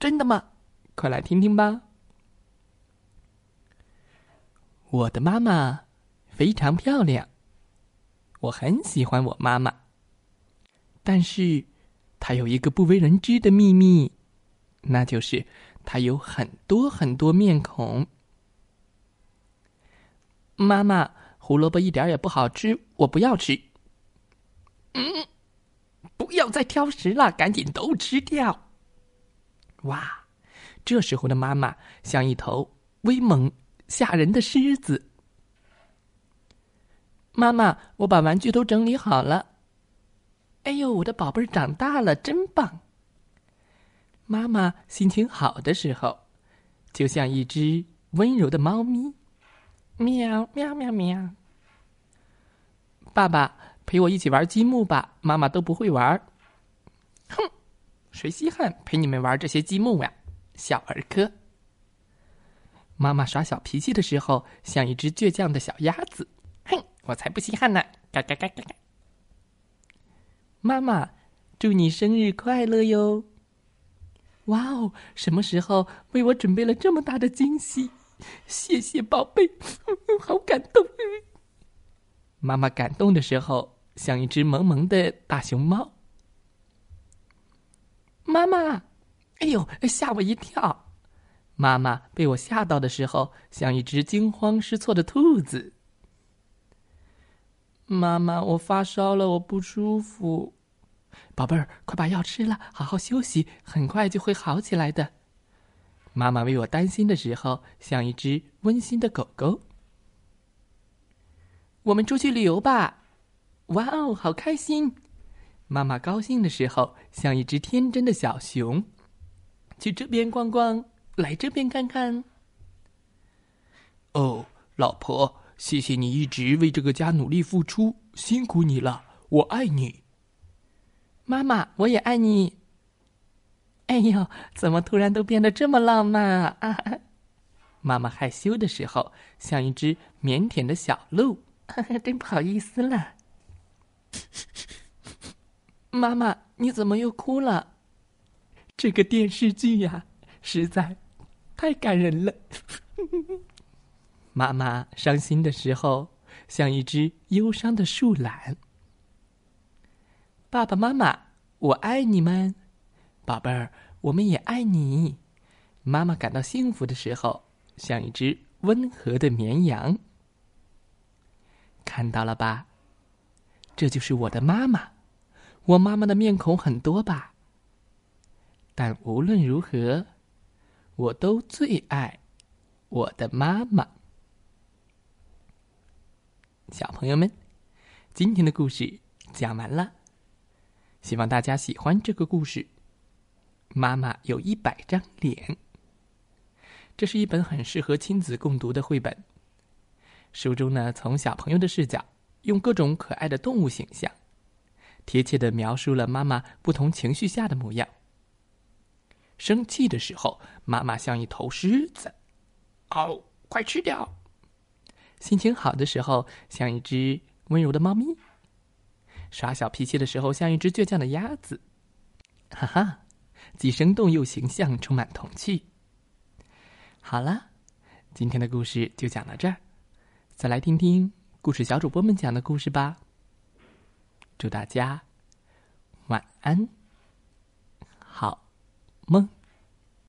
真的吗？快来听听吧。我的妈妈非常漂亮，我很喜欢我妈妈。但是，她有一个不为人知的秘密，那就是她有很多很多面孔。妈妈，胡萝卜一点也不好吃，我不要吃。嗯，不要再挑食了，赶紧都吃掉。哇，这时候的妈妈像一头威猛吓人的狮子。妈妈，我把玩具都整理好了。哎呦，我的宝贝儿长大了，真棒！妈妈心情好的时候，就像一只温柔的猫咪，喵喵喵喵。爸爸，陪我一起玩积木吧，妈妈都不会玩。谁稀罕陪你们玩这些积木呀，小儿科！妈妈耍小脾气的时候，像一只倔强的小鸭子。哼，我才不稀罕呢！嘎嘎嘎嘎嘎！妈妈，祝你生日快乐哟！哇哦，什么时候为我准备了这么大的惊喜？谢谢宝贝，好感动！妈妈感动的时候，像一只萌萌的大熊猫。妈妈，哎呦，吓我一跳！妈妈被我吓到的时候，像一只惊慌失措的兔子。妈妈，我发烧了，我不舒服。宝贝儿，快把药吃了，好好休息，很快就会好起来的。妈妈为我担心的时候，像一只温馨的狗狗。我们出去旅游吧！哇哦，好开心！妈妈高兴的时候，像一只天真的小熊，去这边逛逛，来这边看看。哦，老婆，谢谢你一直为这个家努力付出，辛苦你了，我爱你。妈妈，我也爱你。哎呦，怎么突然都变得这么浪漫啊？妈妈害羞的时候，像一只腼腆的小鹿，真不好意思了。妈妈，你怎么又哭了？这个电视剧呀，实在太感人了。妈妈伤心的时候，像一只忧伤的树懒。爸爸妈妈，我爱你们，宝贝儿，我们也爱你。妈妈感到幸福的时候，像一只温和的绵羊。看到了吧？这就是我的妈妈。我妈妈的面孔很多吧，但无论如何，我都最爱我的妈妈。小朋友们，今天的故事讲完了，希望大家喜欢这个故事。妈妈有一百张脸，这是一本很适合亲子共读的绘本。书中呢，从小朋友的视角，用各种可爱的动物形象。贴切的描述了妈妈不同情绪下的模样。生气的时候，妈妈像一头狮子，哦，快吃掉；心情好的时候，像一只温柔的猫咪；耍小脾气的时候，像一只倔强的鸭子。哈哈，既生动又形象，充满童趣。好了，今天的故事就讲到这儿，再来听听故事小主播们讲的故事吧。祝大家晚安，好梦。